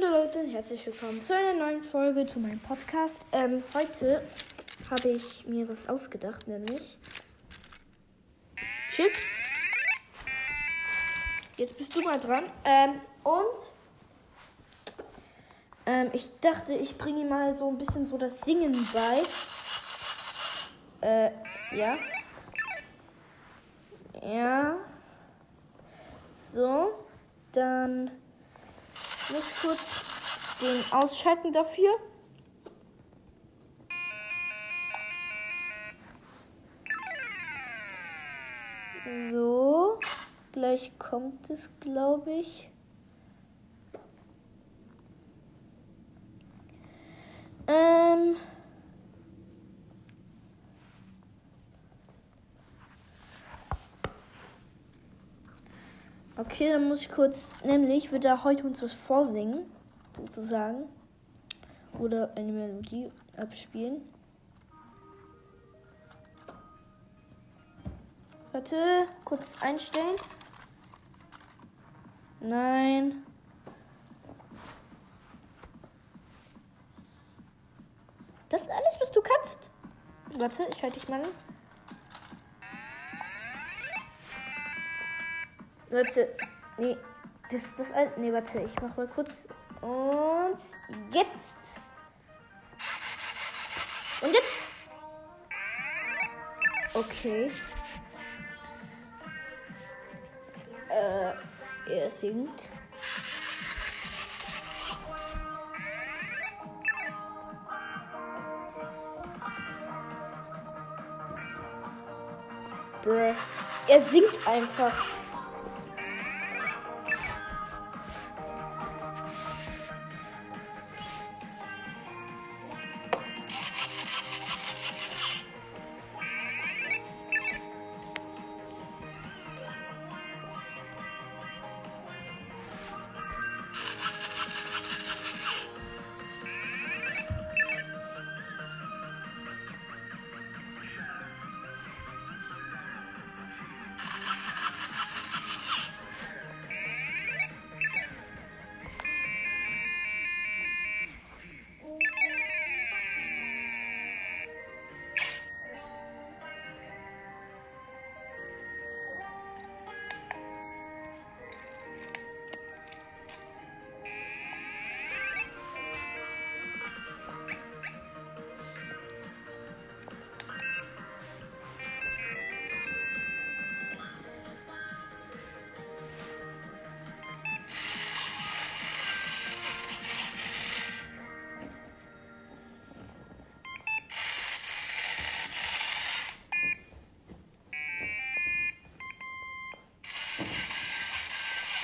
Hallo Leute und herzlich willkommen zu einer neuen Folge zu meinem Podcast. Ähm, heute habe ich mir was ausgedacht, nämlich Chips. Jetzt bist du mal dran. Ähm, und ähm, ich dachte, ich bringe ihm mal so ein bisschen so das Singen bei. Äh, ja. Ja. So, dann muss kurz den ausschalten dafür. So, gleich kommt es, glaube ich. Ähm. Okay, dann muss ich kurz, nämlich wird er heute uns was vorsingen, sozusagen. Oder eine Melodie abspielen. Warte, kurz einstellen. Nein. Das ist alles, was du kannst. Warte, ich halte dich mal an. Warte, nee, das das alte. Nee, warte, ich mach mal kurz. Und jetzt. Und jetzt. Okay. Äh, er singt. Er singt einfach.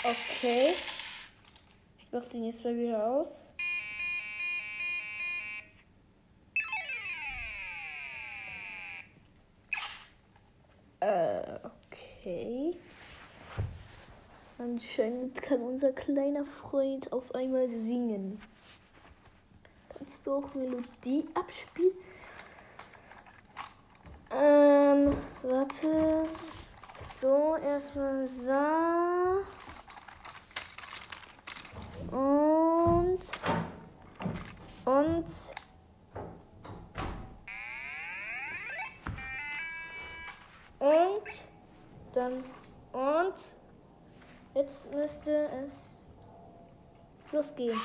Okay. Ich mach den jetzt mal wieder aus. Äh, okay. Anscheinend kann unser kleiner Freund auf einmal singen. Kannst du auch Melodie abspielen? Ähm, warte. So, erstmal Sa. Und. Und. Und. Dann. Und. Jetzt müsste es losgehen.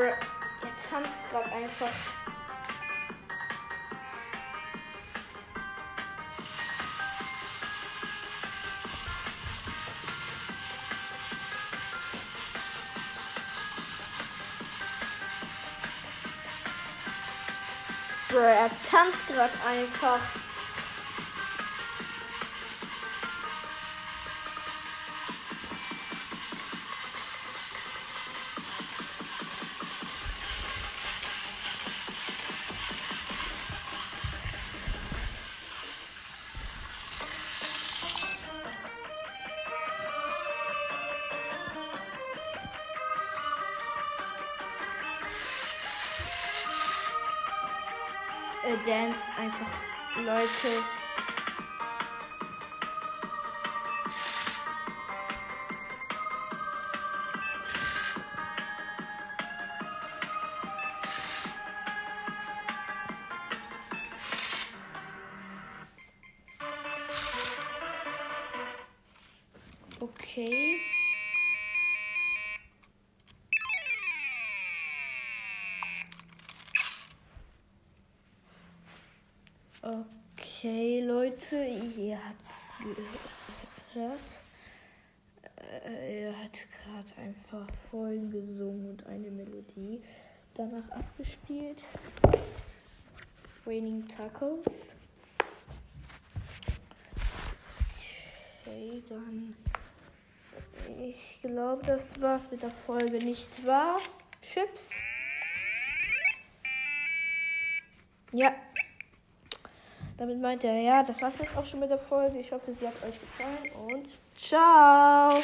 Er tanzt gerade einfach. Er tanzt gerade einfach. Äh, Dance einfach Leute. Okay. Okay, Leute, ihr habt gehört. Äh, er hat gerade einfach Folgen gesungen und eine Melodie danach abgespielt. Raining Tacos. Okay, dann. Ich glaube, das war's mit der Folge, nicht wahr? Chips? Ja. Damit meint er, ja, das war's jetzt auch schon mit der Folge. Ich hoffe, sie hat euch gefallen und ciao!